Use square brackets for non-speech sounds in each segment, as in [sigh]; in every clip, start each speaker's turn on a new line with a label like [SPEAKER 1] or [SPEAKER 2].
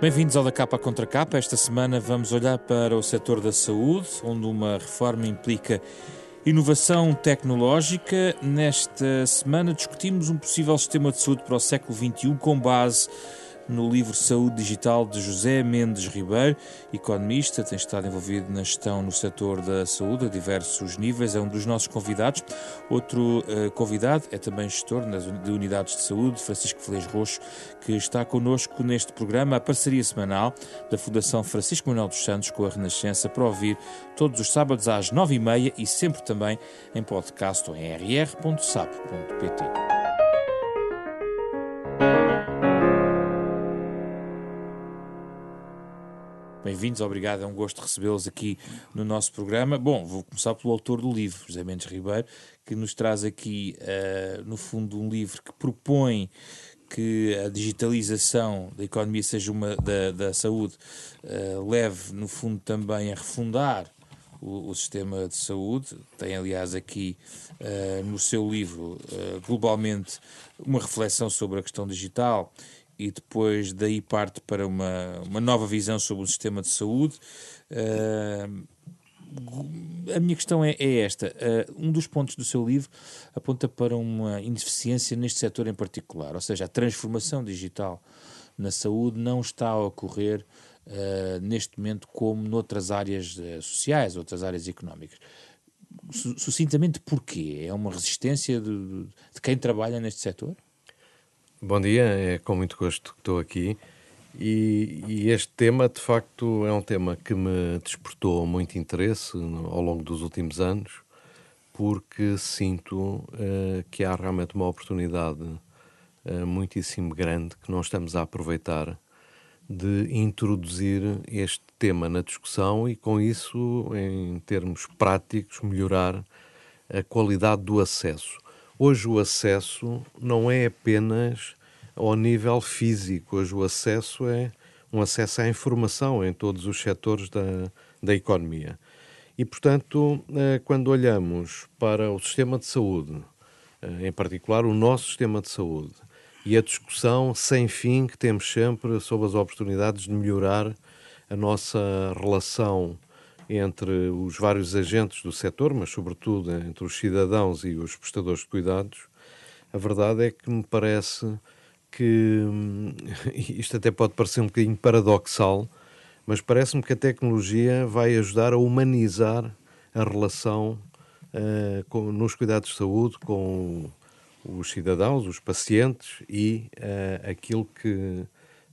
[SPEAKER 1] Bem-vindos ao da Capa Contra Capa. Esta semana vamos olhar para o setor da saúde, onde uma reforma implica inovação tecnológica. Nesta semana discutimos um possível sistema de saúde para o século XXI com base no livro Saúde Digital de José Mendes Ribeiro, economista, tem estado envolvido na gestão no setor da saúde a diversos níveis, é um dos nossos convidados. Outro uh, convidado é também gestor de unidades de saúde, Francisco Felez Roxo, que está connosco neste programa, a parceria semanal da Fundação Francisco Manuel dos Santos com a Renascença, para ouvir todos os sábados às nove e meia e sempre também em podcast ou em rr.sap.pt. Bem-vindos, obrigado, é um gosto recebê-los aqui no nosso programa. Bom, vou começar pelo autor do livro, José Mendes Ribeiro, que nos traz aqui, uh, no fundo, um livro que propõe que a digitalização da economia seja uma da, da saúde uh, leve, no fundo, também a refundar o, o, sistema de saúde. Tem, aliás, aqui uh, no seu livro, globalmente, uma reflexão sobre a questão digital e depois daí parte para uma, uma nova visão sobre o sistema de saúde. Uh, a minha questão é, é esta. Uh, um dos pontos do seu livro aponta para uma ineficiência neste setor em particular, ou seja, a transformação digital na saúde não está a ocorrer uh, neste momento como noutras áreas sociais, outras áreas económicas. Sucintamente, porquê? É uma resistência de, de quem trabalha neste setor?
[SPEAKER 2] Bom dia, é com muito gosto que estou aqui. E, e, este tema, de facto, é um tema que me despertou muito interesse ao longo dos últimos anos, porque sinto uh, que há realmente uma oportunidade uh, muitíssimo grande que não estamos a aproveitar de introduzir este tema na discussão e, com isso, em termos práticos, melhorar a qualidade do acesso Hoje o acesso não é apenas ao nível físico, hoje o acesso é um acesso à informação em todos os setores da, da economia. E, portanto, eh, quando olhamos para o sistema de saúde, eh, em particular o nosso sistema de saúde, e a discussão sem fim que temos sempre sobre as oportunidades de melhorar a nossa relação entre os vários agentes do setor, mas sobretudo entre os cidadãos e os prestadores de cuidados, a verdade é que me parece que [laughs] isto até pode parecer um bocadinho paradoxal, mas parece-me que a tecnologia vai ajudar a humanizar a relação uh, com, nos cuidados de saúde com os cidadãos, os pacientes e uh, aquilo que,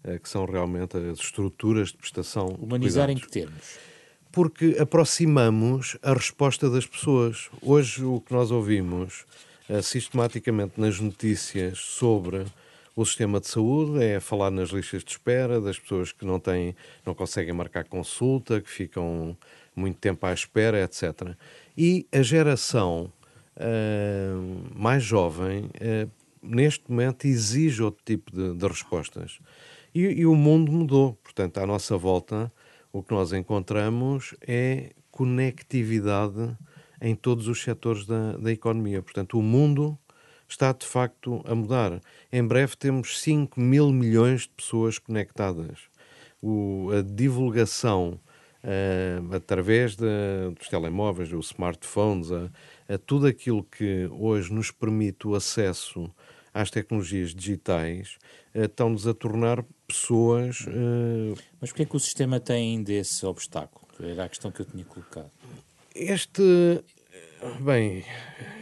[SPEAKER 2] uh, que são realmente as estruturas de prestação.
[SPEAKER 1] Humanizar em que termos?
[SPEAKER 2] porque aproximamos a resposta das pessoas. Hoje, o que nós ouvimos sistematicamente nas notícias sobre o sistema de saúde é falar nas listas de espera das pessoas que não têm, não conseguem marcar consulta, que ficam muito tempo à espera, etc. E a geração uh, mais jovem, uh, neste momento, exige outro tipo de, de respostas. E, e, o mundo mudou. Portanto, à nossa volta, o que nós encontramos é conectividade em todos os setores da, da economia. Portanto, o mundo está de facto a mudar. Em breve temos 5 mil milhões de pessoas conectadas. O, a divulgação uh, através de, dos telemóveis, dos smartphones, a, a tudo aquilo que hoje nos permite o acesso às tecnologias digitais, uh, estão-nos a tornar pessoas. Uh...
[SPEAKER 1] Mas porquê é que o sistema tem ainda esse obstáculo? Era a questão que eu tinha colocado.
[SPEAKER 2] Este. Bem.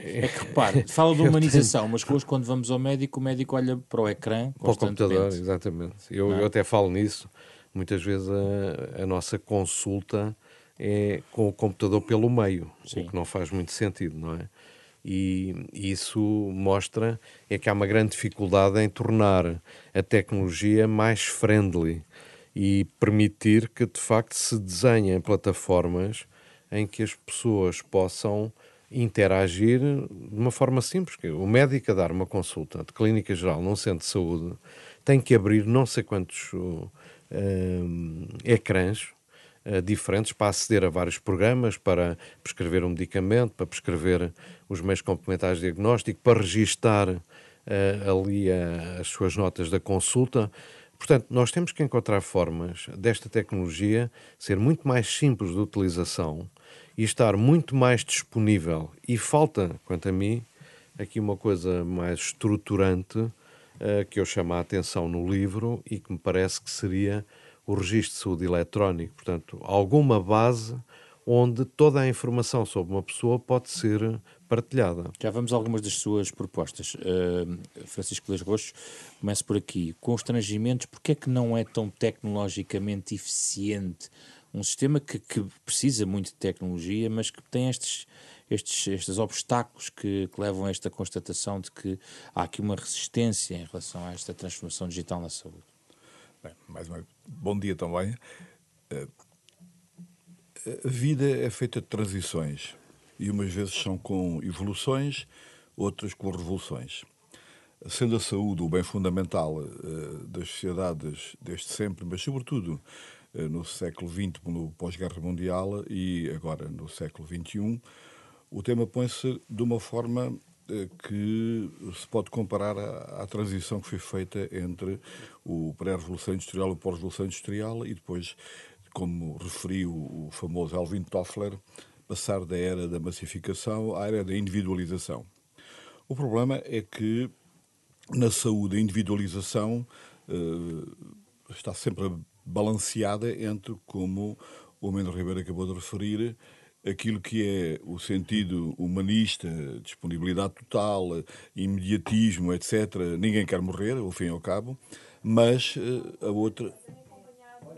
[SPEAKER 1] É que repare, fala de [laughs] humanização, mas hoje, quando vamos ao médico, o médico olha para o ecrã.
[SPEAKER 2] Para o computador, exatamente. Eu, é? eu até falo nisso. Muitas vezes a, a, nossa consulta é com o computador pelo meio, Sim. o que não faz muito sentido, não é? e isso mostra é que há uma grande dificuldade em tornar a tecnologia mais friendly e permitir que de facto se desenhem plataformas em que as pessoas possam interagir de uma forma simples. O médico a dar uma consulta de clínica geral num centro de saúde tem que abrir não sei quantos uh, ecrãs uh, diferentes para aceder a vários programas, para prescrever um medicamento, para prescrever os meios complementares de diagnóstico, para registar uh, ali as suas notas da consulta. Portanto, nós temos que encontrar formas desta tecnologia ser muito mais simples de utilização e estar muito mais disponível. E falta, quanto a mim, aqui uma coisa mais estruturante uh, que eu chamo a atenção no livro e que me parece que seria o registro de saúde eletrónico. Portanto, alguma base onde toda a informação sobre uma pessoa pode ser partilhada.
[SPEAKER 1] Já vamos a algumas das suas propostas. Uh, Francisco Leis Roxo, começo por aqui. Constrangimentos, porque é que não é tão tecnologicamente eficiente um sistema que, que precisa muito de tecnologia, mas que tem estes, estes, estes obstáculos que, que, levam a esta constatação de que há aqui uma resistência em relação a esta transformação digital na saúde?
[SPEAKER 3] Bem, mais uma bom dia também. Uh, a vida é feita de transições e umas vezes são com evoluções, outras com revoluções. Sendo a saúde o bem fundamental uh, das sociedades desde sempre, mas sobretudo no século XX, no pós-guerra mundial e agora no século XXI, o tema põe-se de uma forma uh, que se pode comparar à, transição que foi feita entre o pré-revolução industrial e o pós-revolução industrial e depois, como referiu o famoso Alvin Toffler, passar da era da massificação à era da individualização. O problema é que na saúde a individualização uh, está sempre balanceada entre, como o Mendes Ribeiro acabou de referir, aquilo que é o sentido humanista, disponibilidade total, imediatismo, etc. Ninguém quer morrer, ao fim e ao cabo, mas uh, a outra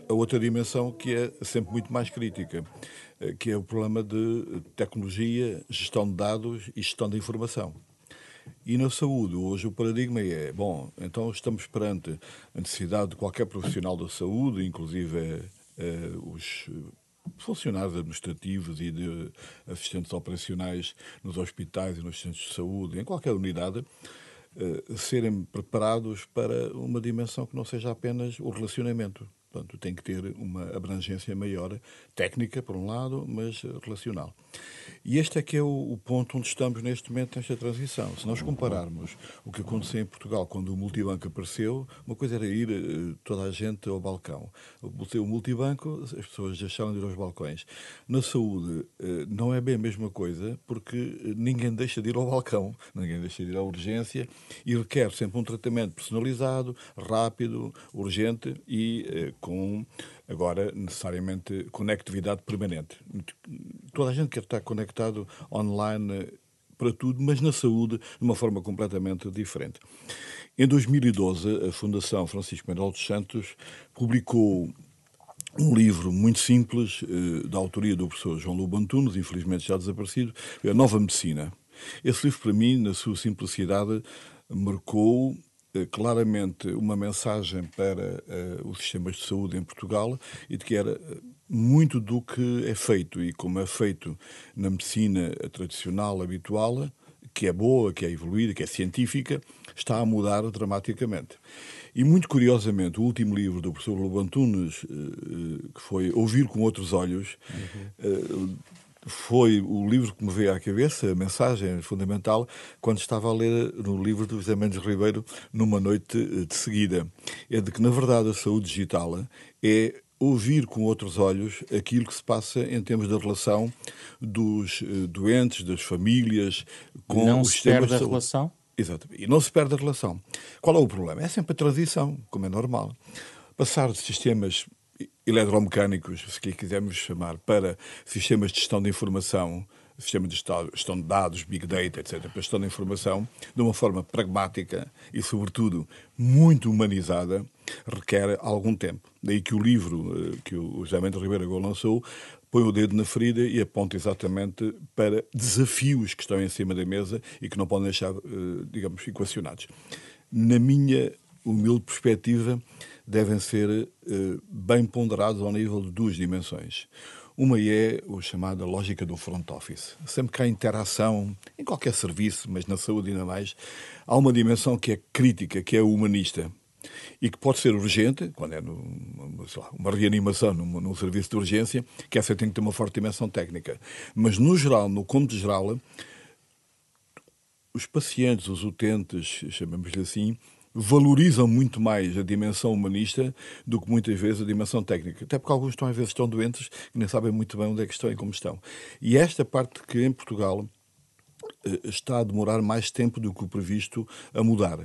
[SPEAKER 3] a outra dimensão que é sempre muito mais crítica, eh, que é o problema de tecnologia, gestão de dados e gestão de informação. E na saúde, hoje o paradigma é, bom, então estamos perante a necessidade de qualquer profissional da saúde, inclusive eh, eh os funcionários administrativos e de assistentes operacionais nos hospitais e nos centros de saúde, em qualquer unidade, eh, serem preparados para uma dimensão que não seja apenas o relacionamento. Portanto, tem que ter uma abrangência maior, técnica, por um lado, mas relacional. E este é que é o, o, ponto onde estamos neste momento, nesta transição. Se nós compararmos o que aconteceu em Portugal quando o multibanco apareceu, uma coisa era ir uh, toda a gente ao balcão. O multibanco, as pessoas deixaram de ir aos balcões. Na saúde, uh, não é bem a mesma coisa, porque ninguém deixa de ir ao balcão, [laughs] ninguém deixa de ir à urgência e requer sempre um tratamento personalizado, rápido, urgente e com agora necessariamente conectividade permanente. Toda a gente quer estar conectado online para tudo, mas na saúde de uma forma completamente diferente. Em 2012, a Fundação Francisco Manuel dos Santos publicou um livro muito simples, eh, da autoria do professor João Lobo Antunes, infelizmente já desaparecido, A Nova Medicina. Esse livro, para mim, na sua simplicidade, marcou claramente uma mensagem para uh, os sistemas de saúde em Portugal e de que era eh, muito do que é feito e como é feito na medicina tradicional, habitual, que é boa, que é evoluída, que é científica, está a mudar dramaticamente. E muito curiosamente, o último livro do professor Lobo Antunes, que foi Ouvir com Outros Olhos, uhum foi o livro que me veio à cabeça, a mensagem fundamental, quando estava a ler no livro do José Mendes Ribeiro, numa noite eh, de seguida. É de que, na verdade, a saúde digital é ouvir com outros olhos aquilo que se passa em termos da relação dos eh, doentes, das famílias, com
[SPEAKER 1] não
[SPEAKER 3] os
[SPEAKER 1] sistemas de saúde. a relação?
[SPEAKER 3] Exato. E não se perde a relação. Qual é o problema? É sempre a transição, como é normal. Passar de sistemas eletromecânicos, se quisermos chamar, para sistemas de gestão de informação, sistemas de gestão de dados, big data, etc., para gestão de informação, de uma forma pragmática e, sobretudo, muito humanizada, requer algum tempo. Daí que o livro eh, que o José Mendes Ribeiro agora lançou põe o dedo na ferida e aponta exatamente para desafios que estão em cima da mesa e que não podem deixar, eh, digamos, equacionados. Na minha humilde perspectiva, devem ser uh, bem ponderados ao nível de duas dimensões. Uma é o chamada lógica do front office. Sempre que há interação em qualquer serviço, mas na saúde ainda mais, há uma dimensão que é crítica, que é humanista. E que pode ser urgente, quando é numa, lá, uma reanimação num, num serviço de urgência, que essa tem que ter uma forte dimensão técnica. Mas, no geral, no cômputo geral, os pacientes, os utentes, chamemos-lhe assim, valorizam muito mais a dimensão humanista do que muitas vezes a dimensão técnica. Até porque alguns estão, às vezes, estão doentes e nem sabem muito bem onde é que estão e como estão. E esta parte que em Portugal eh, está a demorar mais tempo do que o previsto a mudar.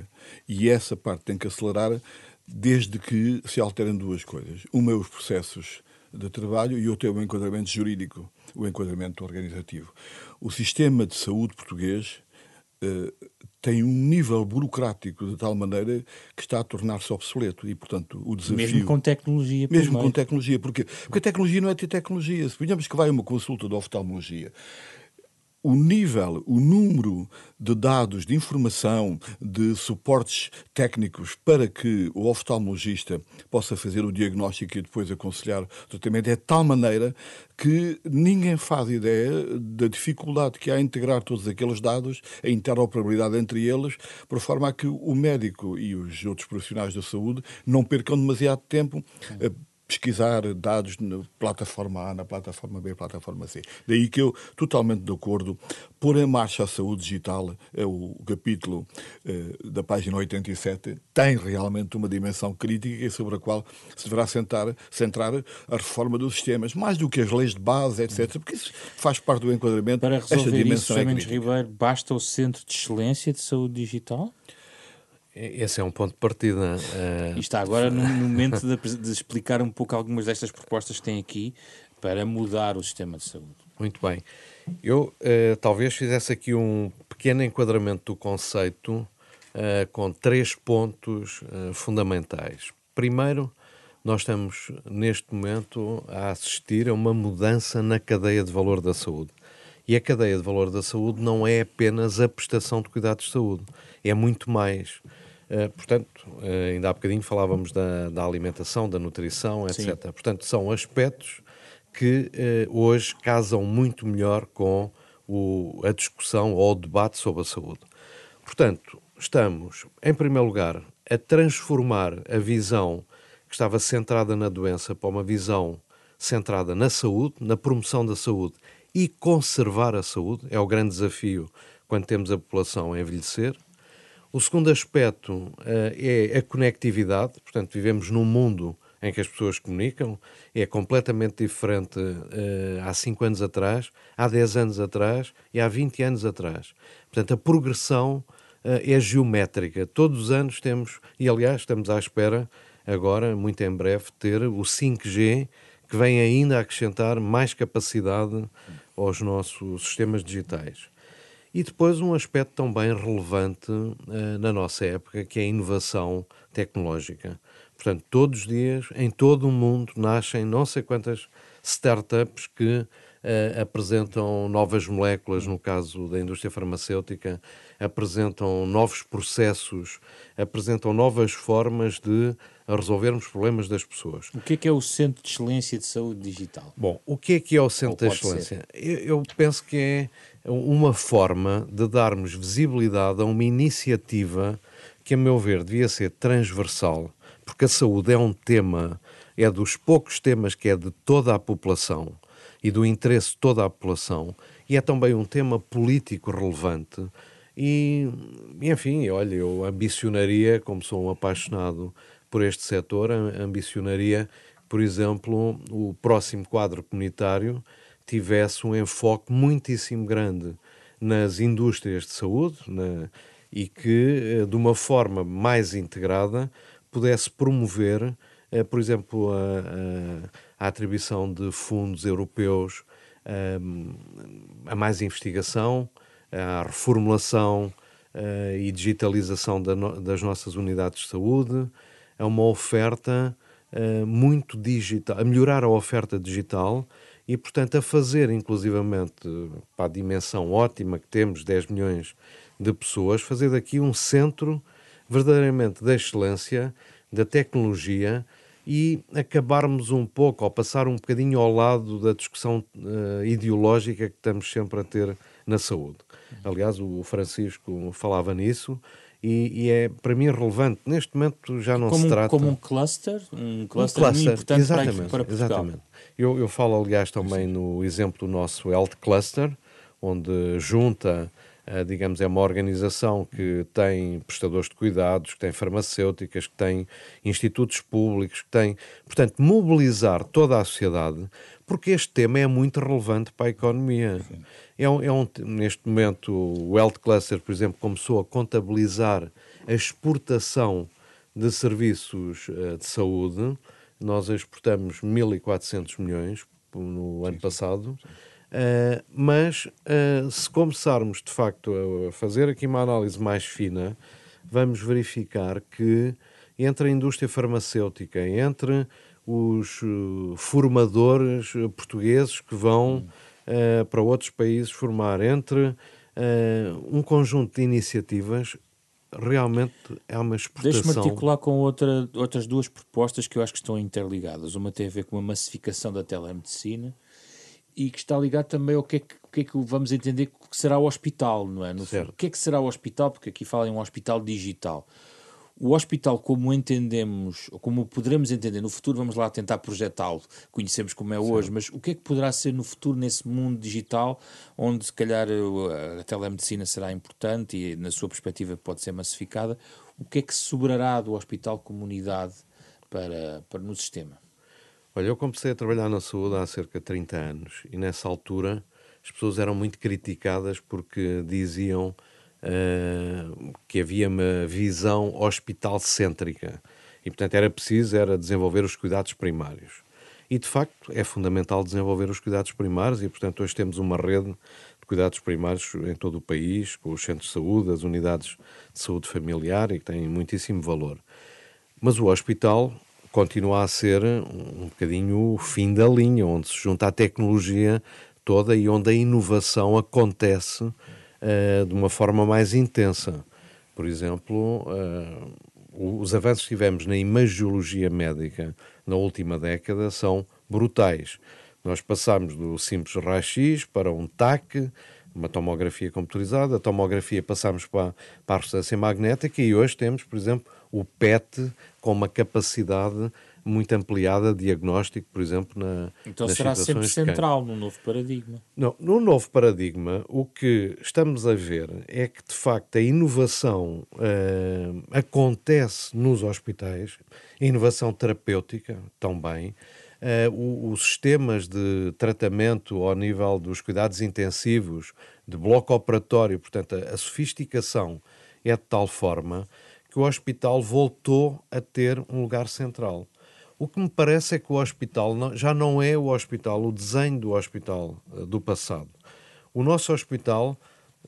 [SPEAKER 3] E essa parte tem que acelerar desde que se alterem duas coisas. Uma é os processos de trabalho e outra é o enquadramento jurídico, o enquadramento organizativo. O sistema de saúde português uh, tem um nível burocrático de tal maneira que está a tornar-se obsoleto e, portanto, o desafio...
[SPEAKER 1] Mesmo com tecnologia.
[SPEAKER 3] Mesmo com tecnologia. Porque, porque a tecnologia não é ter tecnologia. Se digamos que vai uma consulta de oftalmologia o nível, o número de dados, de informação, de suportes técnicos para que o oftalmologista possa fazer o diagnóstico e depois aconselhar o tratamento é de tal maneira que ninguém faz ideia da dificuldade que há em integrar todos aqueles dados, a interoperabilidade entre eles, por forma a que o médico e os outros profissionais da saúde não percam demasiado tempo pesquisar dados na plataforma A, na plataforma B, na plataforma C. Daí que eu, totalmente de acordo, pôr em marcha a saúde digital, é o capítulo eh, da página 87, tem realmente uma dimensão crítica sobre a qual se deverá sentar, centrar a reforma dos sistemas, mais do que as leis de base, etc., porque isso faz parte do enquadramento.
[SPEAKER 1] Para resolver isso, é Ribeiro, basta o Centro de Excelência de Saúde Digital?
[SPEAKER 2] Esse é um ponto de partida.
[SPEAKER 1] Uh... E está agora no [laughs] momento de, de, explicar um pouco algumas destas propostas que tem aqui para mudar o sistema de saúde.
[SPEAKER 2] Muito bem. Eu uh, talvez fizesse aqui um pequeno enquadramento do conceito uh, com três pontos fundamentais. Primeiro, nós estamos neste momento a assistir a uma mudança na cadeia de valor da saúde. E a cadeia de valor da saúde não é apenas a prestação de cuidados de saúde, é muito mais. Uh, portanto, uh, ainda há bocadinho falávamos da, da alimentação, da nutrição, etc. Sim. Portanto, são aspectos que uh, hoje casam muito melhor com o, a discussão ou o debate sobre a saúde. Portanto, estamos, em primeiro lugar, a transformar a visão que estava centrada na doença para uma visão centrada na saúde, na promoção da saúde e conservar a saúde. É o grande desafio quando temos a população a envelhecer. O segundo aspecto uh, é a conectividade, portanto, vivemos num mundo em que as pessoas comunicam, é completamente diferente uh, há 5 anos atrás, há 10 anos atrás e há 20 anos atrás. Portanto, a progressão uh, é geométrica. Todos os anos temos, e aliás, estamos à espera, agora, muito em breve, ter o 5G, que vem ainda acrescentar mais capacidade aos nossos sistemas digitais. E depois um aspecto também relevante uh, na nossa época, que é a inovação tecnológica. Portanto, todos os dias, em todo o mundo, nascem não sei quantas startups que uh, apresentam novas moléculas, no caso da indústria farmacêutica, apresentam novos processos, apresentam novas formas de resolvermos problemas das pessoas.
[SPEAKER 1] O que é que é o Centro de Excelência de Saúde Digital?
[SPEAKER 2] Bom, o que é que é o Centro de Excelência? Eu, eu penso que é uma forma de darmos visibilidade a uma iniciativa que, a meu ver, devia ser transversal, porque a saúde é um tema, é dos poucos temas que é de toda a população e do interesse de toda a população, e é também um tema político relevante. E, enfim, olha, eu ambicionaria, como sou um apaixonado por este setor, ambicionaria, por exemplo, o próximo quadro comunitário tivesse um enfoque muitíssimo grande nas indústrias de saúde na, e que, eh, de uma forma mais integrada, pudesse promover, eh, por exemplo, a, a, atribuição de fundos europeus a, ehm, a mais investigação, a reformulação eh, e digitalização das nossas unidades de saúde, a uma oferta muito digital, a melhorar a oferta digital e, portanto, a fazer, inclusivamente, para a dimensão ótima que temos, 10 milhões de pessoas, fazer daqui um centro verdadeiramente da excelência, da tecnologia e acabarmos um pouco, ou passar um bocadinho ao lado da discussão uh, ideológica que estamos sempre a ter na saúde. Aliás, o Francisco falava nisso e, e, é para mim relevante. Neste momento já não
[SPEAKER 1] como
[SPEAKER 2] se trata.
[SPEAKER 1] Como um cluster, um cluster, um cluster muito importante exatamente, para, para Portugal. Exatamente.
[SPEAKER 2] Eu, eu falo, aliás, também no exemplo do nosso Health Cluster, onde junta digamos, é uma organização que tem prestadores de cuidados, que tem farmacêuticas, que tem institutos públicos, que tem, portanto, mobilizar toda a sociedade, porque este tema é muito relevante para a economia. É um, é um, neste momento, o Health Cluster, por exemplo, começou a contabilizar a exportação de serviços uh, de saúde. Nós exportamos 1.400 milhões no ano passado. Uh, mas uh, se começarmos de facto a fazer aqui uma análise mais fina, vamos verificar que entre a indústria farmacêutica, entre os uh, formadores portugueses que vão para outros países formar, entre um conjunto de iniciativas, realmente é uma exportação.
[SPEAKER 1] Deixe-me articular com outra, outras duas propostas que eu acho que estão interligadas. Uma tem a ver com a massificação da telemedicina e que está ligado também ao que é que, que, é que vamos entender que será o hospital, não é? No
[SPEAKER 2] certo.
[SPEAKER 1] O que é que será o hospital? Porque aqui fala em um hospital digital. O hospital, como entendemos, ou como poderemos entender no futuro, vamos lá tentar projetá-lo, conhecemos como é hoje, mas o que é que poderá ser no futuro nesse mundo digital, onde se calhar a telemedicina será importante e na sua perspectiva pode ser massificada, o que é que sobrará do hospital comunidade para, para no sistema?
[SPEAKER 2] Olha, eu comecei a trabalhar na saúde há cerca de 30 anos e nessa altura as pessoas eram muito criticadas porque diziam uh, que havia uma visão hospital-cêntrica e, portanto, era preciso era desenvolver os cuidados primários. E, de facto, é fundamental desenvolver os cuidados primários e, portanto, hoje temos uma rede de cuidados primários em todo o país, com os centros de saúde, as unidades de saúde familiar e que têm muitíssimo valor. Mas o hospital continua a ser um bocadinho o fim da linha, onde se junta a tecnologia toda e onde a inovação acontece uh, de uma forma mais intensa. Por exemplo, uh, os avanços que tivemos na imagiologia médica na última década são brutais. Nós passamos do simples raio-x para um TAC, uma tomografia computadorizada, a tomografia passamos para, para a ressonância magnética e hoje temos, por exemplo, o PET com uma capacidade muito ampliada de diagnóstico, por exemplo, na
[SPEAKER 1] Então será sempre central no novo paradigma.
[SPEAKER 2] Não, no novo paradigma, o que estamos a ver é que, de facto, a inovação uh, acontece nos hospitais, a inovação terapêutica também, uh, os sistemas de tratamento ao nível dos cuidados intensivos, de bloco operatório, portanto, a, a sofisticação é de tal forma que o hospital voltou a ter um lugar central. O que me parece é que o hospital não, já não é o hospital, o desenho do hospital uh, do passado. O nosso hospital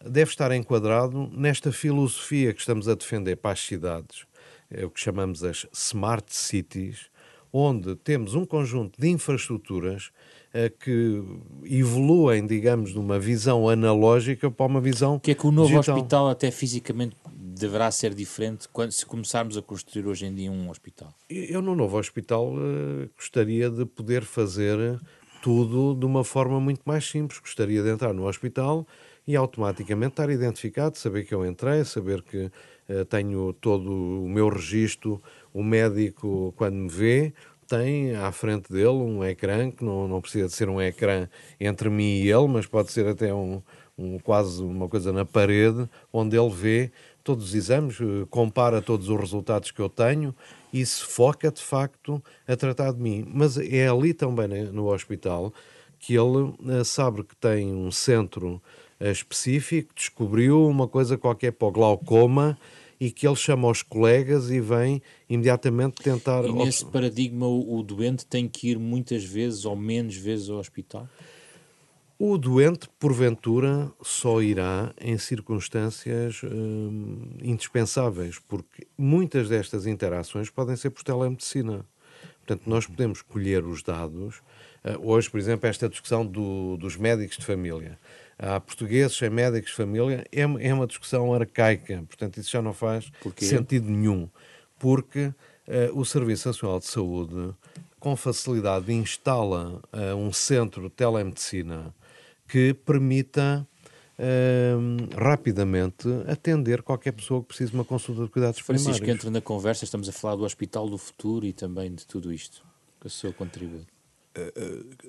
[SPEAKER 2] deve estar enquadrado nesta filosofia que estamos a defender para as cidades, é o que chamamos as smart cities, onde temos um conjunto de infraestruturas uh, que evoluem, digamos, de uma visão analógica para uma visão.
[SPEAKER 1] Que é que o novo
[SPEAKER 2] digital.
[SPEAKER 1] hospital, até fisicamente, deverá ser diferente quando, se começarmos a construir hoje em dia um hospital?
[SPEAKER 2] Eu, no novo hospital, uh, gostaria de poder fazer tudo de uma forma muito mais simples. Gostaria de entrar no hospital e automaticamente estar identificado, saber que eu entrei, saber que uh, tenho todo o meu registro, o médico, quando me vê, tem à frente dele um ecrã, que não, não precisa de ser um ecrã entre mim e ele, mas pode ser até um, um, quase uma coisa na parede, onde ele vê todos os exames, eh, compara todos os resultados que eu tenho e se foca de facto a tratar de mim. Mas é ali também né, no hospital que ele eh, sabe que tem um centro eh, específico, descobriu uma coisa qualquer para o glaucoma e que ele chama os colegas e vem imediatamente tentar.
[SPEAKER 1] E nesse paradigma, o, o doente tem que ir muitas vezes ou menos vezes ao hospital?
[SPEAKER 2] O doente, porventura, só irá em circunstâncias hum, indispensáveis, porque muitas destas interações podem ser por telemedicina. Portanto, nós podemos colher os dados. Uh, hoje, por exemplo, esta discussão do, dos médicos de família. Há portugueses sem médicos de família, é, é uma discussão arcaica. Portanto, isso já não faz Porquê? sentido nenhum. Porque uh, o Serviço Nacional de Saúde, com facilidade, instala uh, um centro de telemedicina que permita uh, rapidamente atender qualquer pessoa que precise de uma consulta de cuidados
[SPEAKER 1] Francisco,
[SPEAKER 2] primários.
[SPEAKER 1] entra na conversa, estamos a falar do Hospital do Futuro e também de tudo isto. Que o seu contributo.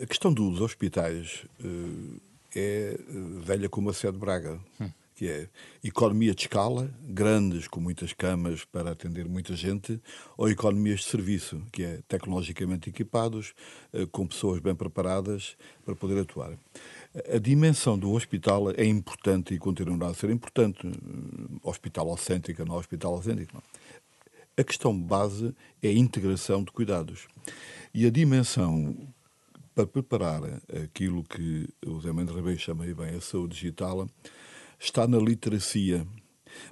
[SPEAKER 3] A questão dos hospitais uh, é velha como a Sé de Braga. Hum. que é economia de escala, grandes, com muitas camas para atender muita gente, ou economias de serviço, que é tecnologicamente equipados, eh, com pessoas bem preparadas para poder atuar. A dimensão do hospital é importante e continuará a ser importante. Hospital autêntico, não hospital autêntico, não. A questão base é a integração de cuidados. E a dimensão para preparar aquilo que o Zé Mendes Ribeiro chama bem a saúde digital, está na literacia.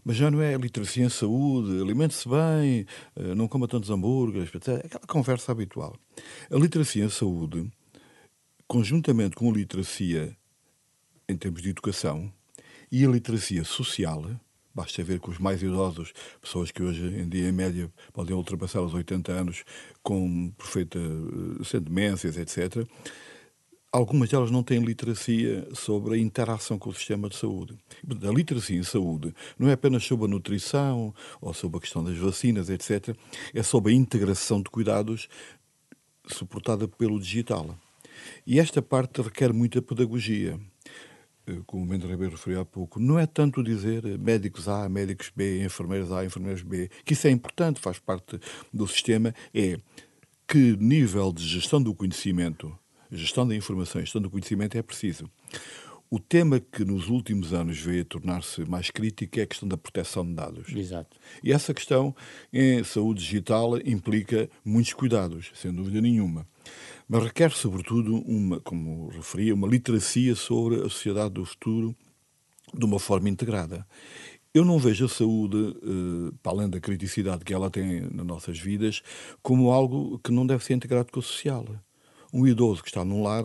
[SPEAKER 3] Mas já não é literacia em saúde, alimente-se bem, eh, não coma tantos hambúrgueres, etc. Aquela conversa habitual. A literacia em saúde, conjuntamente com a literacia em termos de educação e a literacia social, basta ver com os mais idosos, pessoas que hoje em dia, em média, podem ultrapassar os 80 anos com perfeita, eh, sem demências, etc algumas delas não têm literacia sobre a interação com o sistema de saúde. A literacia em saúde não é apenas sobre a nutrição ou sobre a questão das vacinas, etc. É sobre a integração de cuidados suportada pelo digital. E esta parte requer muita pedagogia. Eh, como o Mendes Ribeiro referiu há pouco, não é tanto dizer médicos A, médicos B, enfermeiros A, enfermeiros B, que isso é importante, faz parte do sistema, é que nível de gestão do conhecimento gestão da informação gestão do conhecimento é preciso. O tema que nos últimos anos veio a tornar-se mais crítico é a questão da proteção de dados.
[SPEAKER 1] Exato.
[SPEAKER 3] E essa questão em saúde digital implica muitos cuidados, sem dúvida nenhuma. Mas requer, sobretudo, uma, como referia, uma literacia sobre a sociedade do futuro de uma forma integrada. Eu não vejo a saúde, eh, para além da criticidade que ela tem nas nossas vidas, como algo que não deve ser integrado com o social. Um idoso que está num lar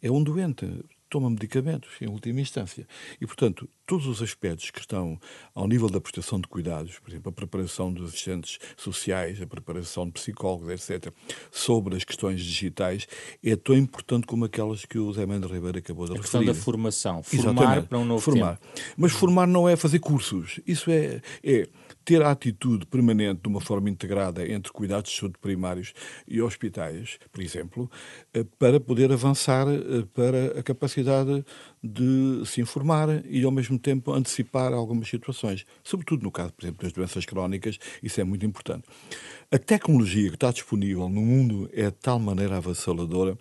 [SPEAKER 3] é um doente, toma medicamentos, em última instância. E, portanto, todos os aspectos que estão ao nível da prestação de cuidados, por exemplo, a preparação dos assistentes sociais, a preparação de psicólogos, etc., sobre as questões digitais, é tão importante como aquelas que o Zé Mendes Ribeiro acabou de
[SPEAKER 1] a
[SPEAKER 3] referir.
[SPEAKER 1] A questão da formação. Formar Exatamente. para um novo
[SPEAKER 3] formar.
[SPEAKER 1] Tempo.
[SPEAKER 3] Mas formar não é fazer cursos. Isso é, é ter a atitude permanente de uma forma integrada entre cuidados de saúde primários e hospitais, por exemplo, eh, para poder avançar eh, para a capacidade de se informar e, ao mesmo tempo, antecipar algumas situações. Sobretudo no caso, por exemplo, das doenças crónicas, isso é muito importante. A tecnologia que está disponível no mundo é de tal maneira avassaladora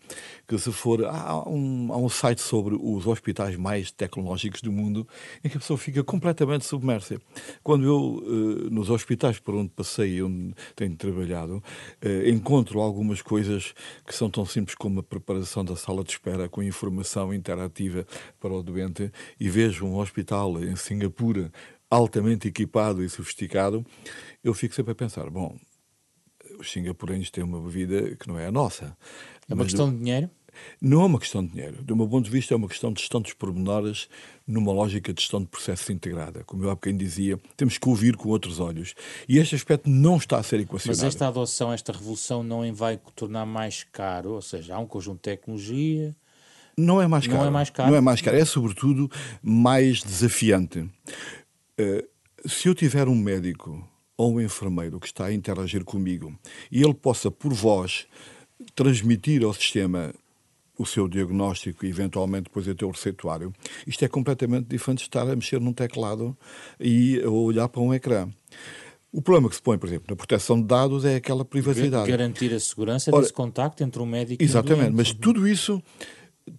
[SPEAKER 3] que, se for. Há um, há um site sobre os hospitais mais tecnológicos do mundo em que a pessoa fica completamente submersa. Quando eu, eh, nos hospitais por onde passei e onde tenho trabalhado, eh, encontro algumas coisas que são tão simples como a preparação da sala de espera com informação interativa para o doente e vejo um hospital em Singapura altamente equipado e sofisticado, eu fico sempre a pensar: bom, os singapurenhos têm uma vida que não é a nossa.
[SPEAKER 1] É uma questão
[SPEAKER 3] do...
[SPEAKER 1] de dinheiro?
[SPEAKER 3] Não é uma questão de dinheiro. Do meu ponto de vista, é uma questão de gestão dos pormenores numa lógica de gestão de processos integrada. Como eu há bocadinho dizia, temos que ouvir com outros olhos. E este aspecto não está a ser equacionado.
[SPEAKER 1] Mas esta adoção, esta revolução, não vai tornar mais caro? Ou seja, há um conjunto de tecnologia.
[SPEAKER 3] Não é mais caro.
[SPEAKER 1] Não é mais caro.
[SPEAKER 3] Não é mais caro. É, sobretudo, mais desafiante. Uh, se eu tiver um médico ou um enfermeiro que está a interagir comigo e ele possa, por voz, transmitir ao sistema o seu diagnóstico e eventualmente depois o receituário, isto é completamente diferente de estar a mexer num teclado e a olhar para um ecrã. O problema que se põe, por exemplo, na proteção de dados é aquela privacidade.
[SPEAKER 1] Garantir a segurança Ora, desse contacto entre um médico
[SPEAKER 3] exatamente,
[SPEAKER 1] e um
[SPEAKER 3] Exatamente, mas tudo isso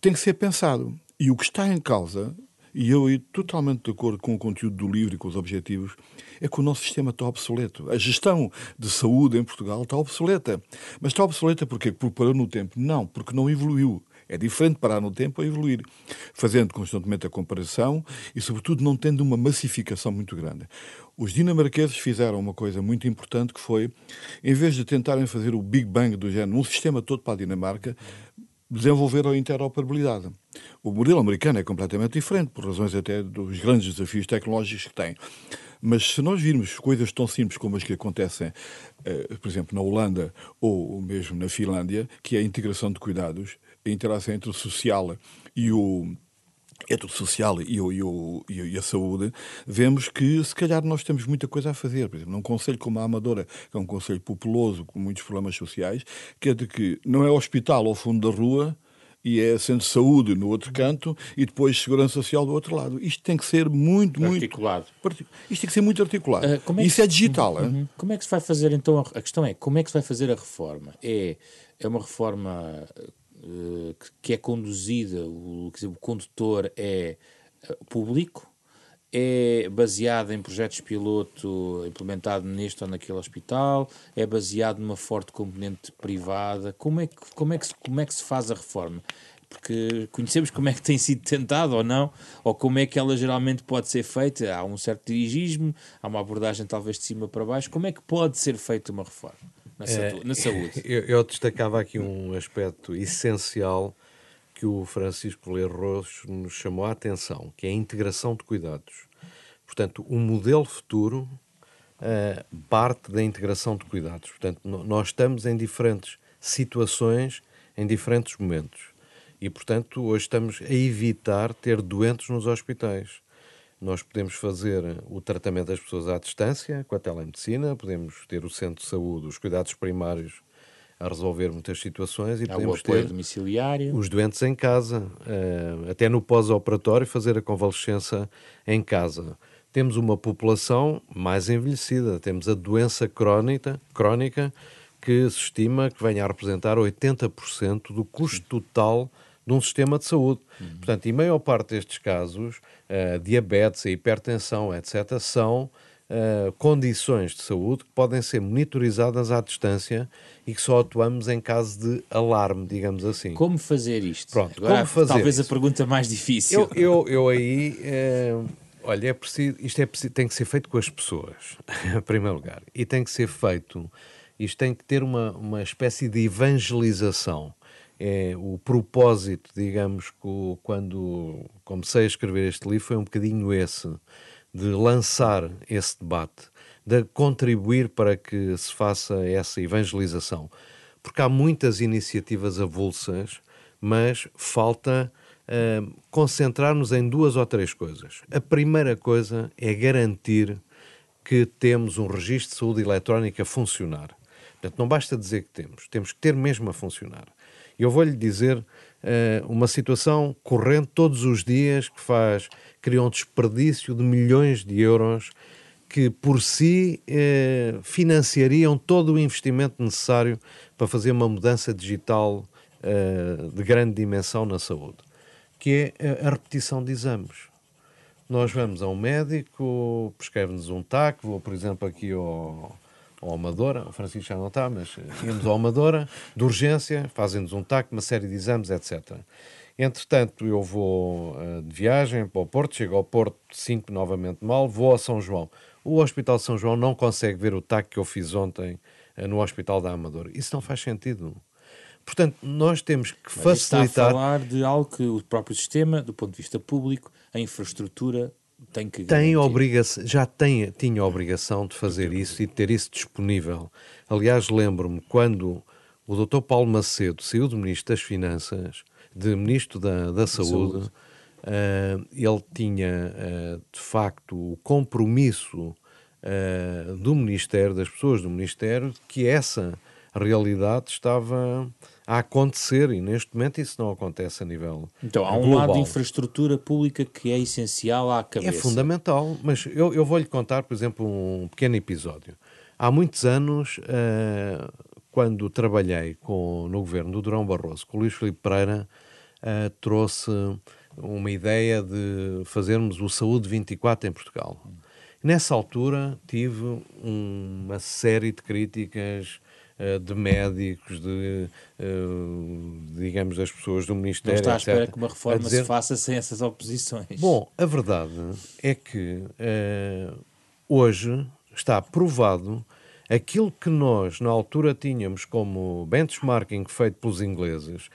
[SPEAKER 3] tem que ser pensado. E o que está em causa, e eu estou totalmente de acordo com o conteúdo do livro e com os objetivos, é que o nosso sistema está obsoleto. A gestão de saúde em Portugal está obsoleta. Mas está obsoleta porque Porque parou no tempo? Não, porque não evoluiu. É diferente parar no tempo a evoluir, fazendo constantemente a comparação e, sobretudo, não tendo uma massificação muito grande. Os dinamarqueses fizeram uma coisa muito importante que foi, em vez de tentarem fazer o Big Bang do género, um sistema todo para a Dinamarca, desenvolveram a interoperabilidade. O modelo americano é completamente diferente, por razões até dos grandes desafios tecnológicos que tem. Mas se nós virmos coisas tão simples como as que acontecem, uh, por exemplo, na Holanda ou mesmo na Finlândia, que é a integração de cuidados, a interação entre o social e o entre o social e, o, e, o, e, a saúde, vemos que se calhar nós temos muita coisa a fazer. Por exemplo, num conselho como a Amadora, que é um conselho populoso com muitos problemas sociais, que é de que não é hospital ao fundo da rua, e é centro de saúde no outro canto e depois segurança social do outro lado. Isto tem que ser muito, muito
[SPEAKER 1] articulado.
[SPEAKER 3] Isto tem que ser muito articulado. Uh, é Isso
[SPEAKER 1] que...
[SPEAKER 3] é digital.
[SPEAKER 1] Uhum.
[SPEAKER 3] Hein?
[SPEAKER 1] Como é que se vai fazer então? A questão é como é que se vai fazer a reforma? É, é uma reforma uh, que é conduzida, o, dizer, o condutor é uh, público, é baseada em projetos piloto implementado neste ou naquele hospital, é baseado numa forte componente privada. Como é que, como é que, como é que se faz a reforma? Porque conhecemos como é que tem sido tentado ou não, ou como é que ela geralmente pode ser feita. Há um certo dirigismo, há uma abordagem talvez de cima para baixo. Como é que pode ser feita uma reforma na, é, na saúde? [laughs]
[SPEAKER 2] Eu, eu destacava aqui um aspecto essencial que o Francisco Ler Roxo nos chamou a atenção, que é a integração de cuidados. Portanto, o modelo futuro uh, parte da integração de cuidados. Portanto, nós estamos em diferentes situações, em diferentes momentos. E, portanto, hoje estamos a evitar ter doentes nos hospitais. Nós podemos fazer o tratamento das pessoas à distância, com a telemedicina, podemos ter o centro de saúde, os cuidados primários a resolver muitas situações e Há podemos ter
[SPEAKER 1] domiciliário.
[SPEAKER 2] os doentes em casa, uh, até no pós-operatório, fazer a convalescença em casa. Temos uma população mais envelhecida, temos a doença crónica, crónica que se estima que venha a representar 80% do custo total de um sistema de saúde. Uhum. Portanto, e maior parte destes casos, uh, diabetes, hipertensão, etc., são uh, condições de saúde que podem ser monitorizadas à distância e que só atuamos em caso de alarme, digamos assim.
[SPEAKER 1] Como fazer isto?
[SPEAKER 2] Pronto, Agora, como fazer
[SPEAKER 1] talvez
[SPEAKER 2] isso?
[SPEAKER 1] a pergunta mais difícil.
[SPEAKER 2] Eu, eu, eu aí, é, olha, é preciso, isto é preciso, tem que ser feito com as pessoas, [laughs] em primeiro lugar, e tem que ser feito, isto tem que ter uma, uma espécie de evangelização. É, o propósito, digamos, quando comecei a escrever este livro foi um bocadinho esse, de lançar esse debate, de contribuir para que se faça essa evangelização. Porque há muitas iniciativas avulsas, mas falta uh, concentrar-nos em duas ou três coisas. A primeira coisa é garantir que temos um registro de saúde eletrónica a funcionar. Portanto, não basta dizer que temos, temos que ter mesmo a funcionar. Eu vou-lhe dizer uh, uma situação corrente todos os dias que faz, cria um desperdício de milhões de euros que por si uh, financiariam todo o investimento necessário para fazer uma mudança digital uh, de grande dimensão na saúde, que é a repetição de exames. Nós vamos a um médico, prescreve-nos um TAC, vou, por exemplo, aqui ao, ao Amadora, o Francisco já não está, mas íamos ao Amadora, de urgência, fazem-nos um TAC, uma série de exames, etc. Entretanto, eu vou uh, de viagem para o Porto, chego ao Porto, sinto novamente mal, vou a São João. O Hospital de São João não consegue ver o TAC que eu fiz ontem uh, no Hospital da Amadora. Isso não faz sentido. Portanto, nós temos que Mas facilitar. Está
[SPEAKER 1] a falar de algo que o próprio sistema, do ponto de vista público, a infraestrutura tem que
[SPEAKER 2] tem obrigação, já tem, tinha a obrigação de fazer isso e de ter isso disponível. Aliás, lembro-me quando o Dr. Paulo Macedo saiu do Ministro das Finanças, de Ministro da, da Saúde, uh, ele tinha uh, de facto o compromisso uh, do Ministério, das pessoas do Ministério, que essa realidade estava a acontecer e neste momento isso não acontece a nível
[SPEAKER 1] Então há um
[SPEAKER 2] global.
[SPEAKER 1] lado de infraestrutura pública que é essencial à cabeça.
[SPEAKER 2] É fundamental, mas eu, eu vou-lhe contar, por exemplo, um pequeno episódio. Há muitos anos, uh, quando trabalhei com, no governo do Durão Barroso, com o Luís Filipe Pereira, uh, trouxe uma ideia de fazermos o Saúde 24 em Portugal. Nessa altura tive uma série de críticas de médicos, de, eh, digamos, das pessoas do Ministério.
[SPEAKER 1] Não está à espera que uma reforma dizer... se faça sem essas oposições.
[SPEAKER 2] Bom, a verdade é que uh, hoje está provado aquilo que nós, na altura, tínhamos como benchmarking feito pelos ingleses,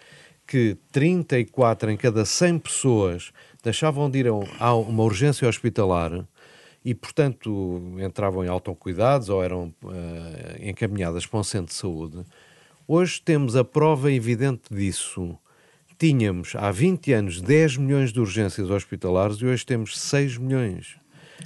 [SPEAKER 2] que 34 em cada 100 pessoas deixavam de ir a uma urgência hospitalar e, portanto, entravam em autocuidados ou eram uh, encaminhadas para um centro de saúde. Hoje temos a prova evidente disso. Tínhamos há 20 anos 10 milhões de urgências hospitalares e hoje temos 6 milhões.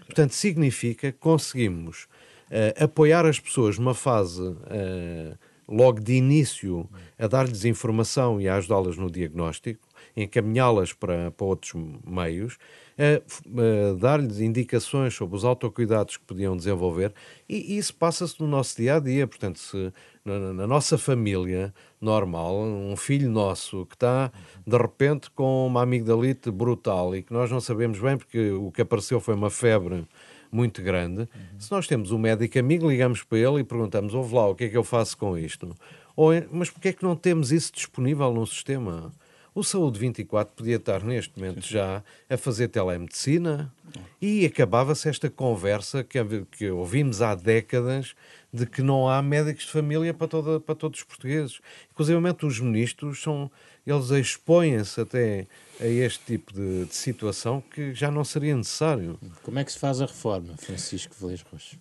[SPEAKER 2] Portanto, significa que conseguimos uh, apoiar as pessoas numa fase uh, logo de início a dar-lhes informação e a ajudá-las no diagnóstico, encaminhá-las para, para outros meios, a, a dar-lhes indicações sobre os autocuidados que podiam desenvolver, e, isso passa-se no nosso dia a dia. Portanto, se na, na, nossa família normal, um filho nosso que está de repente com uma amigdalite brutal e que nós não sabemos bem porque o que apareceu foi uma febre muito grande. Uhum. Se nós temos um médico amigo, ligamos para ele e perguntamos: ouve lá, o que é que eu faço com isto? Ou, mas porquê é que não temos isso disponível no sistema? O Saúde 24 podia estar neste momento já a fazer telemedicina e acabava-se esta conversa que, que ouvimos há décadas de que não há médicos de família para, toda, para todos os portugueses. Inclusive, os ministros são, eles expõem-se até a este tipo de, de, situação que já não seria necessário.
[SPEAKER 1] Como é que se faz a reforma, Francisco Velez Rocha?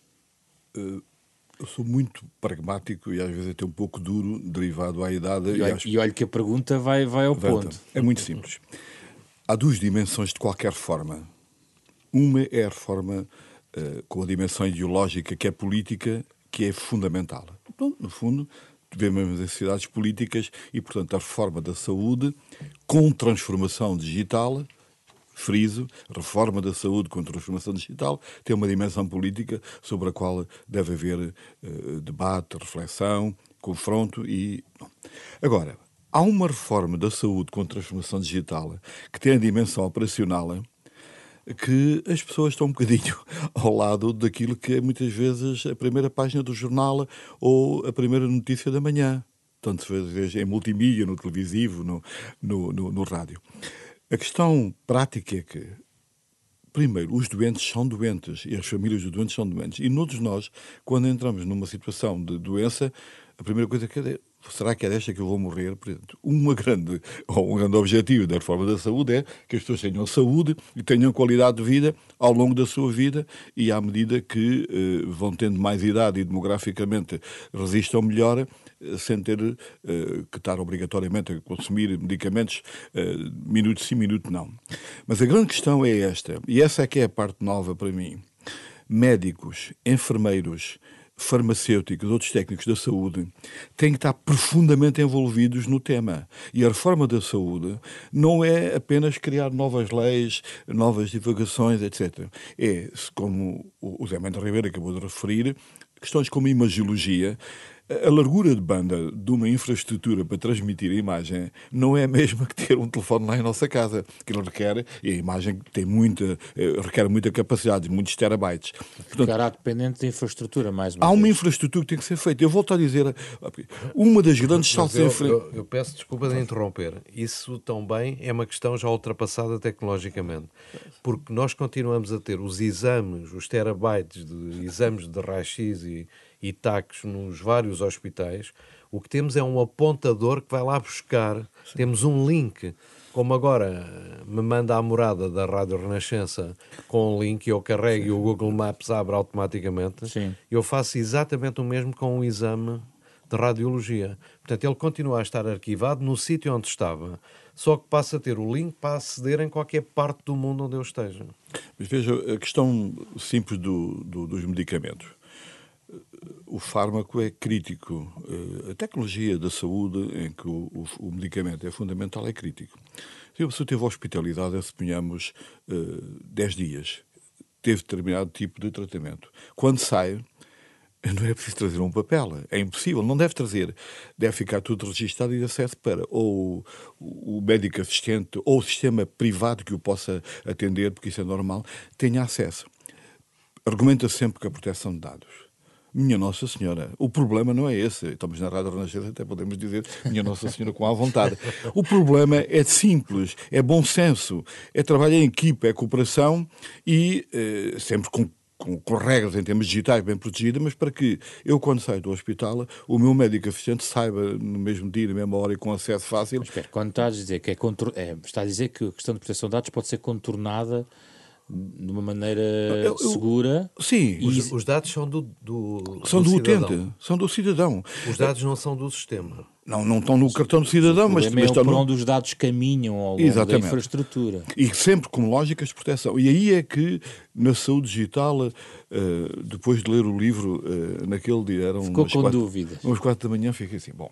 [SPEAKER 3] Uh, eu sou muito pragmático e às vezes até um pouco duro, derivado à idade.
[SPEAKER 1] E, olha, acho... e olha que a pergunta vai, vai ao ponto.
[SPEAKER 3] É muito simples. Há duas dimensões de qualquer forma. Uma é a reforma uh, com a dimensão ideológica, que é política, que é fundamental. Então, no fundo, tivemos as necessidades políticas e, portanto, a reforma da saúde com transformação digital friso, reforma da saúde com transformação digital, tem uma dimensão política sobre a qual deve haver uh, debate, reflexão, confronto e. Agora, há uma reforma da saúde com transformação digital que tem a dimensão operacional que as pessoas estão um bocadinho [laughs] ao lado daquilo que é muitas vezes a primeira página do jornal ou a primeira notícia da manhã. Tantas vezes em multimídia, no televisivo, no, no, no, no rádio. A questão prática é que, primeiro, os doentes são doentes e as famílias dos doentes são doentes. E todos nós, quando entramos numa situação de doença, a primeira coisa que é será que é desta que eu vou morrer? Portanto, uma [laughs] grande, ou um grande objetivo da reforma da saúde é que as pessoas tenham saúde e tenham qualidade de vida ao longo da sua vida e à medida que eh, vão tendo mais idade e demograficamente resistam melhor, sem ter uh, que estar obrigatoriamente a consumir medicamentos uh, minuto sim, minuto não. Mas a grande questão é esta, e essa é que é a parte nova para mim. Médicos, enfermeiros, farmacêuticos, outros técnicos da saúde têm que estar profundamente envolvidos no tema. E a reforma da saúde não é apenas criar novas leis, novas divulgações, etc. É, como o Zé Mendes Ribeiro acabou de referir, questões como imagiologia a largura de banda de uma infraestrutura para transmitir a imagem não é a mesma que ter um telefone lá em nossa casa, que ele requer, e a imagem tem muita, eh, requer muita capacidade, muitos terabytes.
[SPEAKER 1] Portanto, Ficará dependente da infraestrutura, mais
[SPEAKER 3] uma Há vez. uma infraestrutura que tem que ser feita. Eu volto a dizer, uma das grandes saltos
[SPEAKER 2] em frente... Eu, eu, peço desculpa de interromper. Isso também é uma questão já ultrapassada tecnologicamente, porque nós continuamos a ter os exames, os terabytes de exames de raio-x e e TACs nos vários hospitais, o que temos é um apontador que vai lá buscar. Sim. Temos um link, como agora me manda a morada da Rádio Renascença com um link, eu carrego Sim. e o Google Maps abre automaticamente. Sim. Eu faço exatamente o mesmo com um exame de radiologia. Portanto, ele continua a estar arquivado no sítio onde estava, só que passa a ter o link para aceder em qualquer parte do mundo onde eu esteja.
[SPEAKER 3] Mas veja, a questão simples do, do, dos medicamentos o fármaco é crítico. Eh, a tecnologia da saúde, em que o, o, o medicamento é fundamental, é crítico. Se a pessoa teve hospitalidade, suponhamos, 10 uh, dias, teve determinado tipo de tratamento. Quando sai, [laughs] não é preciso trazer um papel, é impossível, não deve trazer. Deve ficar tudo registado e acesso para ou o médico assistente ou o sistema privado que o possa atender, porque isso é normal, tenha acesso. Argumenta sempre que a proteção de dados minha Nossa Senhora. O problema não é esse. Estamos na Rádio Renascença, até podemos dizer Minha Nossa Senhora com a vontade. O problema é simples, é bom senso, é trabalho em equipa, é cooperação e eh, sempre com com, com, regras em termos digitais bem protegidas, mas para que eu, quando saio do hospital, o meu médico assistente saiba no mesmo dia, na mesma hora e com acesso fácil.
[SPEAKER 1] Mas espera, quando está a dizer que é, é, está a dizer que a questão de proteção de dados pode ser contornada de uma maneira eu, eu, segura.
[SPEAKER 3] Sim,
[SPEAKER 2] os, os, dados são do, do
[SPEAKER 3] são do,
[SPEAKER 2] do
[SPEAKER 3] utente, são do cidadão.
[SPEAKER 2] Os dados não são do sistema.
[SPEAKER 3] Não, não estão no cartão do cidadão, mas,
[SPEAKER 1] mas
[SPEAKER 3] é estão
[SPEAKER 1] por
[SPEAKER 3] no...
[SPEAKER 1] onde os dados caminham ao longo Exatamente. da infraestrutura.
[SPEAKER 3] E sempre com lógicas de proteção. E aí é que na saúde digital, uh, depois de ler o livro, uh, naquele dia eram
[SPEAKER 1] Ficou com
[SPEAKER 3] quatro,
[SPEAKER 1] dúvidas.
[SPEAKER 3] Umas quatro da manhã, fiquei assim, bom,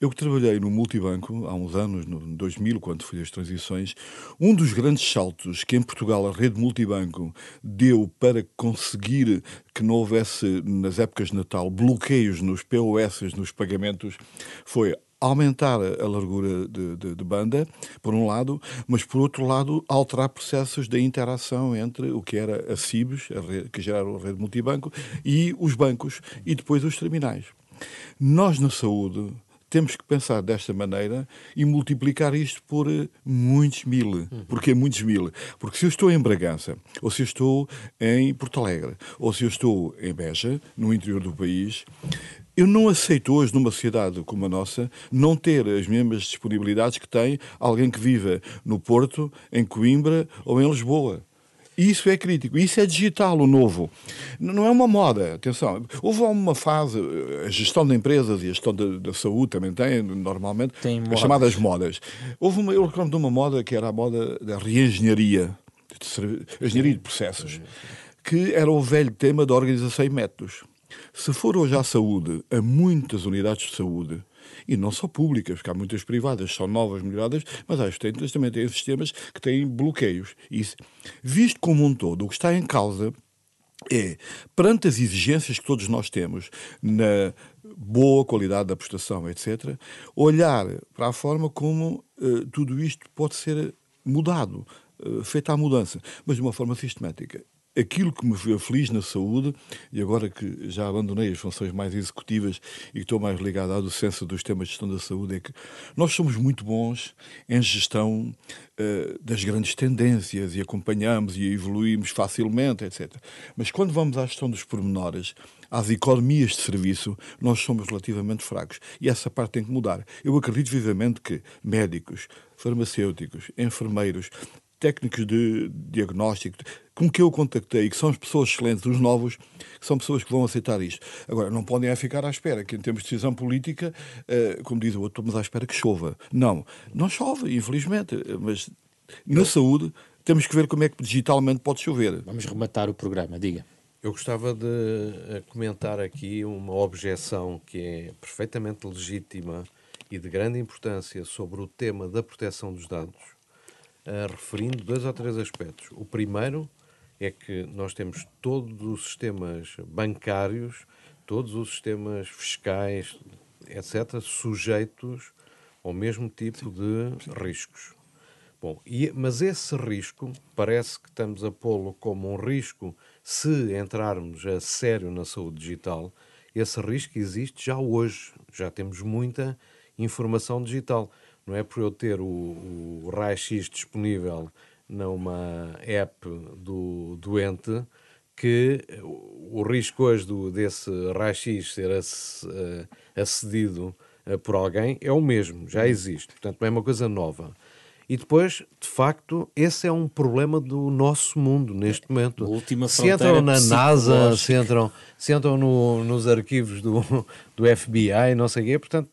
[SPEAKER 3] eu que trabalhei no multibanco há uns anos, no 2000, quando fui as transições, um dos grandes saltos que em Portugal a rede multibanco deu para conseguir que não houvesse, nas épocas de Natal, bloqueios nos POS, nos pagamentos, foi aumentar a largura de, de, de, banda, por um lado, mas por outro lado, alterar processos de interação entre o que era a CIBS, a rede, que geraram a rede multibanco, e os bancos, e depois os terminais. Nós, na saúde, temos que pensar desta maneira e multiplicar isto por eh, muitos mil. Uhum. Porque é muitos mil. Porque se eu estou em Bragança, ou se eu estou em Porto Alegre, ou se eu estou em Beja, no interior do país, eu não aceito hoje, numa sociedade como a nossa, não ter as mesmas disponibilidades que tem alguém que viva no Porto, em Coimbra ou em Lisboa. Isso é crítico. Isso é digital, o novo. Não é uma moda. Atenção. Houve uma fase, a gestão de empresas e a gestão da, saúde também tem, normalmente,
[SPEAKER 1] tem
[SPEAKER 3] as chamadas modas. Houve uma, eu recordo de uma moda que era a moda da reengenharia, de, engenharia de processos, que era o velho tema da organização e métodos. Se for hoje à saúde, a muitas unidades de saúde, e não só públicas, porque há muitas privadas, são novas, melhoradas, mas as tentas também têm sistemas que têm bloqueios. Isso, visto como um todo, o que está em causa é, perante as exigências que todos nós temos na boa qualidade da prestação, etc., olhar para a forma como uh, tudo isto pode ser mudado, uh, feita a mudança, mas de uma forma sistemática aquilo que me feliz na saúde, e agora que já abandonei as funções mais executivas e estou mais ligado à docência dos temas de gestão da saúde, é que nós somos muito bons em gestão uh, das grandes tendências e acompanhamos e evoluímos facilmente, etc. Mas quando vamos à gestão dos pormenores, às economias de serviço, nós somos relativamente fracos. E essa parte tem que mudar. Eu acredito vivamente que médicos, farmacêuticos, enfermeiros, técnicos de diagnóstico, com que eu contactei, que são as pessoas excelentes, os novos, que são pessoas que vão aceitar isto. Agora, não podem é ficar à espera, que em termos de decisão política, uh, como diz o outro, estamos à espera que chova. Não, não chove, infelizmente, mas na saúde temos que ver como é que digitalmente pode chover.
[SPEAKER 1] Vamos rematar o programa, diga.
[SPEAKER 2] Eu gostava de eh, comentar aqui uma objeção que é perfeitamente legítima e de grande importância sobre o tema da proteção dos dados uh, referindo dois ou três aspectos. O primeiro é que nós temos todos os sistemas bancários, todos os sistemas fiscais, etc., sujeitos ao mesmo tipo de riscos. Bom, e, mas esse risco parece que estamos a pô-lo como um risco se entrarmos a sério na saúde digital. Esse risco existe já hoje, já temos muita informação digital. Não é por eu ter o, o raio-x disponível numa app do doente que o risco hoje do, desse raio-x ser eh, acedido eh, por alguém é o mesmo, já existe. Portanto, não é uma coisa nova. E depois, de facto, esse é um problema do nosso mundo neste momento.
[SPEAKER 1] se
[SPEAKER 2] entram na NASA, se entram, se entram no, nos arquivos do, do FBI, não sei o quê, portanto,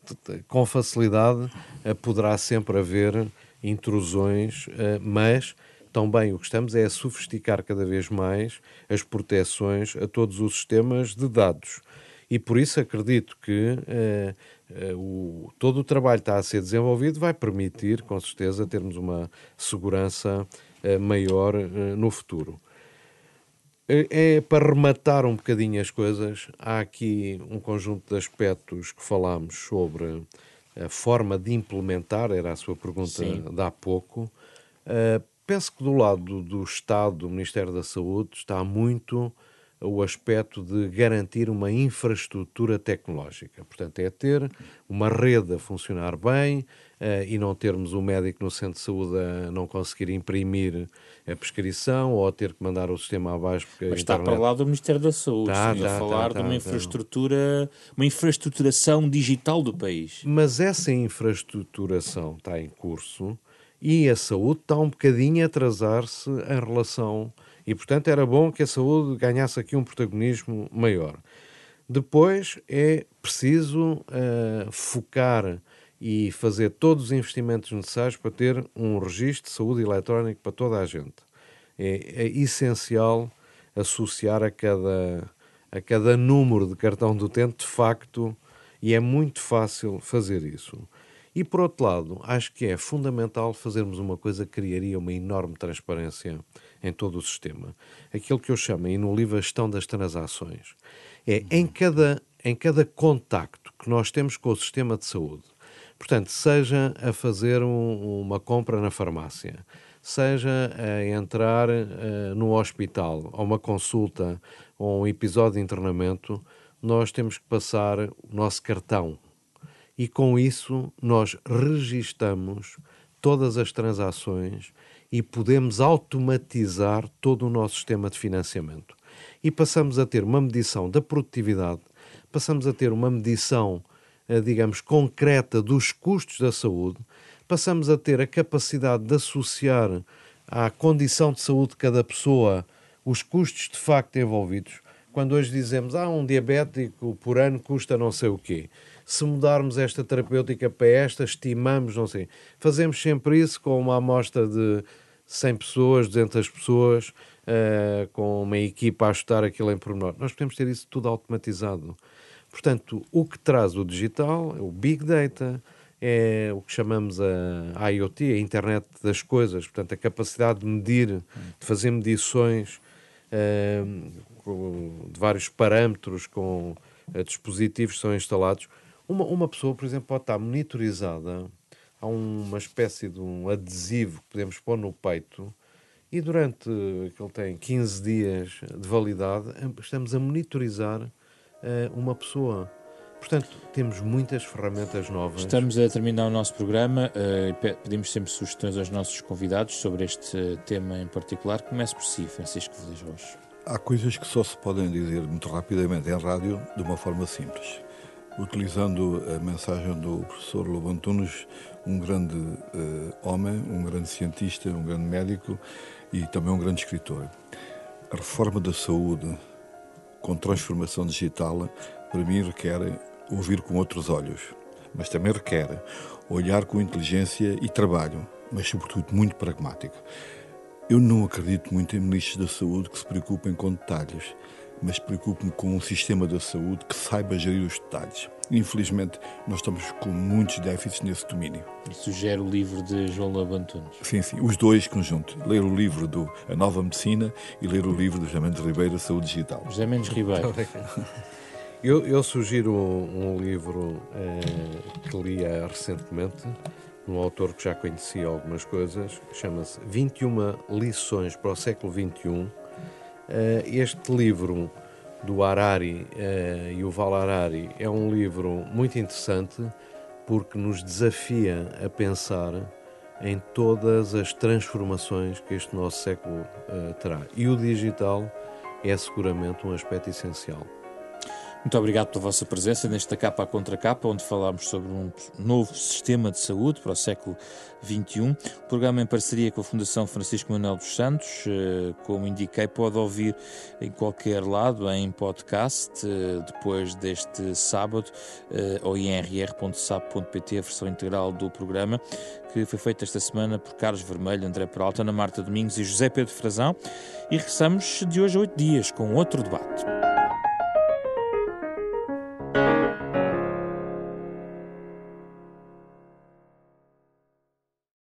[SPEAKER 2] com facilidade eh, poderá sempre haver intrusões, eh, mas também o que estamos é a sofisticar cada vez mais as proteções a todos os sistemas de dados. E por isso acredito que eh, o, todo o trabalho que está a ser desenvolvido vai permitir, com certeza, termos uma segurança uh, maior uh, no futuro. É para rematar um bocadinho as coisas, há aqui um conjunto de aspectos que falámos sobre a forma de implementar, era a sua pergunta Sim. de há pouco. Uh, penso que do lado do Estado, do Ministério da Saúde, está muito o aspecto de garantir uma infraestrutura tecnológica. Portanto, é ter uma rede a funcionar bem uh, e não termos o um médico no centro de saúde a não conseguir imprimir a prescrição ou a ter que mandar o sistema abaixo. Porque
[SPEAKER 1] Mas está internet... para lá do Ministério da Saúde. Está, está, a falar está, de uma infraestrutura, uma infraestruturação digital do país.
[SPEAKER 2] Mas essa infraestruturação está em curso e a saúde está um bocadinho a atrasar-se em relação E, portanto, era bom que a saúde ganhasse aqui um protagonismo maior. Depois é preciso uh, focar e fazer todos os investimentos necessários para ter um registro de saúde eletrónico para toda a gente. É, é essencial associar a cada, a cada número de cartão do utente, de facto, e é muito fácil fazer isso. E por outro lado, acho que é fundamental fazermos uma coisa que criaria uma enorme transparência em todo o sistema. Aquilo que eu chamo, e no livro, a gestão das transações. É em cada, em cada contacto que nós temos com o sistema de saúde, portanto, seja a fazer um, uma compra na farmácia, seja a entrar uh, no hospital, ou uma consulta, ou um episódio de internamento, nós temos que passar o nosso cartão. E com isso nós registamos todas as transações e podemos automatizar todo o nosso sistema de financiamento. E passamos a ter uma medição da produtividade, passamos a ter uma medição, eh, digamos, concreta dos custos da saúde, passamos a ter a capacidade de associar à condição de saúde de cada pessoa os custos de facto envolvidos. Quando hoje dizemos, ah, um diabético por ano custa não sei o quê. Se mudarmos esta terapêutica para esta, estimamos, não sei. Fazemos sempre isso com uma amostra de 100 pessoas, 200 pessoas, uh, com uma equipa a ajustar aquilo em pormenor. Nós podemos ter isso tudo automatizado. Portanto, o que traz o digital, o Big Data, é o que chamamos a IoT, a Internet das Coisas, portanto, a capacidade de medir, de fazer medições uh, de vários parâmetros com uh, dispositivos que são instalados. Uma, uma pessoa, por exemplo, pode estar monitorizada, há uma espécie de um adesivo que podemos pôr no peito e durante que ele tem 15 dias de validade, estamos a monitorizar uh, uma pessoa. Portanto, temos muitas ferramentas novas.
[SPEAKER 1] Estamos a terminar o nosso programa. Uh, pedimos sempre sugestões aos nossos convidados sobre este tema em particular. Comece por si, Francisco Vilas
[SPEAKER 3] Há coisas que só se podem dizer muito rapidamente em rádio de uma forma simples. Utilizando a mensagem do professor Lobo Antunes, um grande uh, homem, um grande cientista, um grande médico e também um grande escritor. A reforma da saúde com transformação digital, para mim, requer ouvir com outros olhos, mas também requer olhar com inteligência e trabalho, mas sobretudo muito pragmático. Eu não acredito muito em ministros da saúde que se preocupem com detalhes, mas preocupo-me com um sistema da saúde que saiba gerir os detalhes. Infelizmente, nós estamos com muitos déficits nesse domínio.
[SPEAKER 1] E sugere o livro de João Labantunes.
[SPEAKER 3] Sim, sim, os dois conjuntos. Ler o livro do A Nova Medicina e ler o livro do José Mendes Ribeiro, Saúde Digital.
[SPEAKER 1] José Mendes Ribeiro.
[SPEAKER 2] Eu, eu sugiro um, um livro eh, que li recentemente, um autor que já conhecia algumas coisas, chama-se 21 Lições para o Século XXI. Eh, este livro do Harari eh, e o Val Harari é um livro muito interessante porque nos desafia a pensar em todas as transformações que este nosso século uh, terá. E o digital é seguramente um aspecto essencial.
[SPEAKER 1] Muito obrigado pela vossa presença nesta capa a contra capa, onde falámos sobre um novo sistema de saúde para o século XXI. O programa em parceria com a Fundação Francisco Manuel dos Santos, eh, como indiquei, pode ouvir em qualquer lado, em podcast, eh, depois deste sábado, eh, ou em rr.sap.pt, a versão integral do programa, que foi feita esta semana por Carlos Vermelho, André Peralta, Ana Marta Domingos e José Pedro Frazão. E regressamos de hoje a oito dias com outro debate.